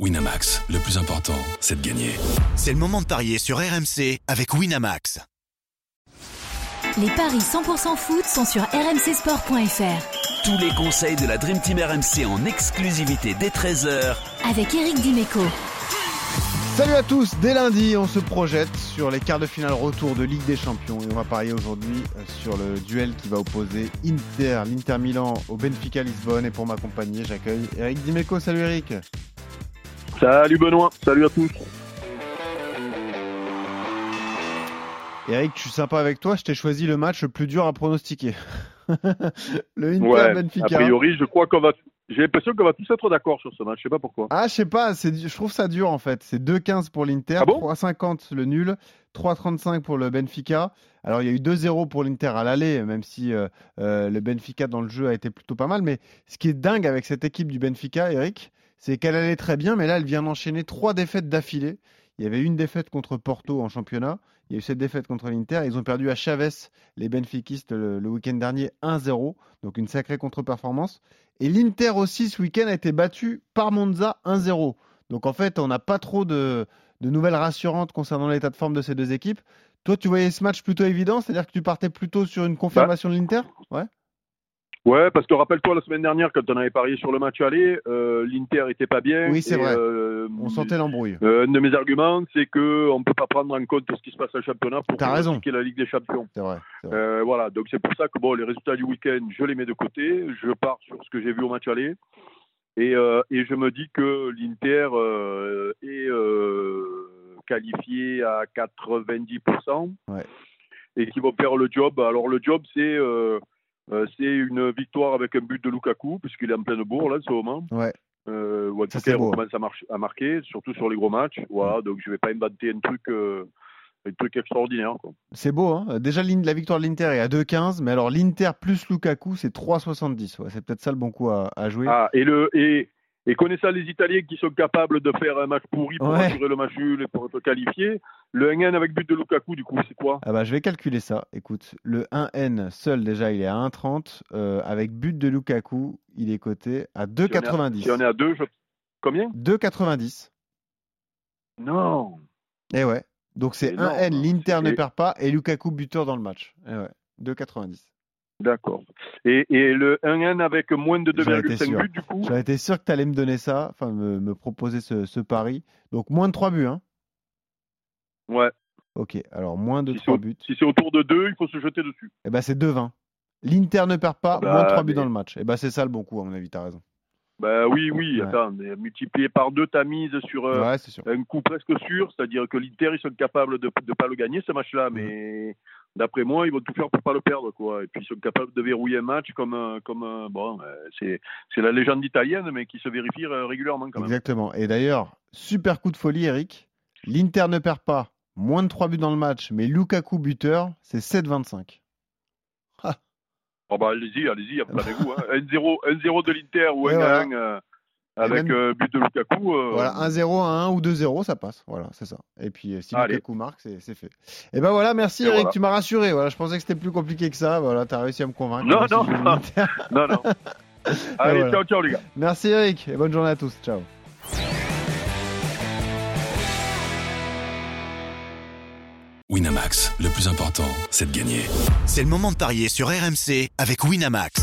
Winamax, le plus important, c'est de gagner. C'est le moment de parier sur RMC avec Winamax. Les paris 100% foot sont sur rmcsport.fr. Tous les conseils de la Dream Team RMC en exclusivité dès 13h Avec Eric Dimeco. Salut à tous, dès lundi on se projette sur les quarts de finale retour de Ligue des Champions et on va parier aujourd'hui euh, sur le duel qui va opposer Inter, l'Inter Milan au Benfica Lisbonne et pour m'accompagner j'accueille Eric Dimeco, salut Eric Salut Benoît, salut à tous. Eric, je suis sympa avec toi, je t'ai choisi le match le plus dur à pronostiquer. le Inter Ouais, Benfica. a priori, je crois qu'on va. J'ai l'impression qu'on va tous être d'accord sur ce match. Je sais pas pourquoi. Ah, je sais pas, je trouve ça dur en fait. C'est 2-15 pour l'Inter, Ah bon 3-50 le nul, 3-35 pour le Benfica. Alors il y a eu 2-0 pour l'Inter à l'aller, même si euh, euh, le Benfica dans le jeu a été plutôt pas mal. Mais ce qui est dingue avec cette équipe du Benfica, Eric, c'est qu'elle allait très bien, mais là elle vient d'enchaîner trois défaites d'affilée. Il y avait une défaite contre Porto en championnat. Il y a eu cette défaite contre l'Inter. Ils ont perdu à Chavez, les Benfiquistes, le, le week-end dernier, 1-0. Donc une sacrée contre-performance. Et l'Inter aussi, ce week-end, a été battu par Monza 1-0. Donc en fait, on n'a pas trop de, de nouvelles rassurantes concernant l'état de forme de ces deux équipes. Toi, tu voyais ce match plutôt évident, c'est-à-dire que tu partais plutôt sur une confirmation de l'Inter? Ouais. Ouais, parce que rappelle-toi la semaine dernière quand on avait parié sur le match aller, euh, l'Inter était pas bien. Oui, c'est vrai. euh, On sentait l'embrouille. euh, un de mes arguments, c'est que on peut pas prendre en compte ce qui se passe au championnat pour pronostiquer la Ligue des Champions. C'est vrai. voilà, donc c'est pour ça que bon, les résultats du week-end, je les mets de côté. Je pars sur ce que j'ai vu au match aller. Et, et je me dis que l'Inter est qualifié à 90%. Ouais. Et qu'ils vont faire le job. Alors le job, c'est euh, c'est une victoire avec un but de Lukaku, puisqu'il est en pleine bourre là, en ce moment. Ouais. Euh, ou en Ça, tout cas, on commence à, marquer, surtout sur les gros matchs. Voilà, donc je vais pas inventer un truc, euh, un truc extraordinaire. C'est beau, hein Déjà, la victoire de l'Inter est à 2-15, mais alors l'Inter plus Lukaku, c'est 3-70. Ouais, c'est peut-être ça le bon coup à, à jouer. Ah, et, le, et, et connaissant les Italiens qui sont capables de faire un match pourri pour Ouais. assurer le match nul et pour être qualifié, le 1-1 avec but de Lukaku, du coup, c'est quoi? Ah bah, je vais calculer ça. Écoute, le 1N seul, déjà, il est à 1,30. Euh, avec but de Lukaku, il est coté à Si on est à- 2,90. Si on est à 2, je... combien? 2,90. Non. Et ouais. Donc c'est Énorme. 1N, l'Inter ne perd pas, et Lukaku buteur dans le match. Et ouais. 2,90. D'accord. Et, et le 1-1 avec moins de J'en étais 2,5 sûr. buts, du coup J'aurais été sûr que tu allais me donner ça, enfin me, me proposer ce, ce pari. Donc moins de 3 buts, hein Ouais. Ok, alors moins de Si c'est 3 au- buts. Si c'est autour de 2, il faut se jeter dessus. Et ben c'est 2-20. L'Inter ne perd pas, Bah, moins de 3 buts mais- dans le match. Et ben c'est ça le bon coup, à mon avis, t'as raison. Bah oui, oui, Ouais. attends, mais multiplier par deux ta mise sur euh, ouais, un coup presque sûr, c'est-à-dire que l'Inter, ils sont capables de ne pas le gagner, ce match-là, Mhm. mais d'après moi, ils vont tout faire pour pas le perdre, quoi. Et puis, ils sont capables de verrouiller un match comme, un- comme un- bon, euh, c'est c'est la légende italienne, mais qui se vérifie euh, régulièrement, quand même. Exactement. Et d'ailleurs, super coup de folie, Eric. L'Inter ne perd pas, moins de 3 buts dans le match, mais Lukaku buteur, c'est 7-25. Oh, bah, allez-y, allez-y. Hein. 1-0 1-0 de l'Inter ou Et 1-1 voilà. euh, avec même- euh, but de Lukaku. euh, Voilà, 1-0, 1-1 ou 2-0, ça passe. Voilà, c'est ça. Et puis, euh, si Allez. Lukaku marque, c'est c'est fait. Et ben voilà, merci Et Eric, voilà. tu m'as rassuré. Voilà, je pensais que c'était plus compliqué que ça. Voilà, t'as réussi à me convaincre. Non, non, non. Non, non. Allez, voilà. ciao, ciao, les gars. Merci Eric, et bonne journée à tous. Ciao. Winamax, le plus important, c'est de gagner. C'est le moment de parier sur RMC avec Winamax.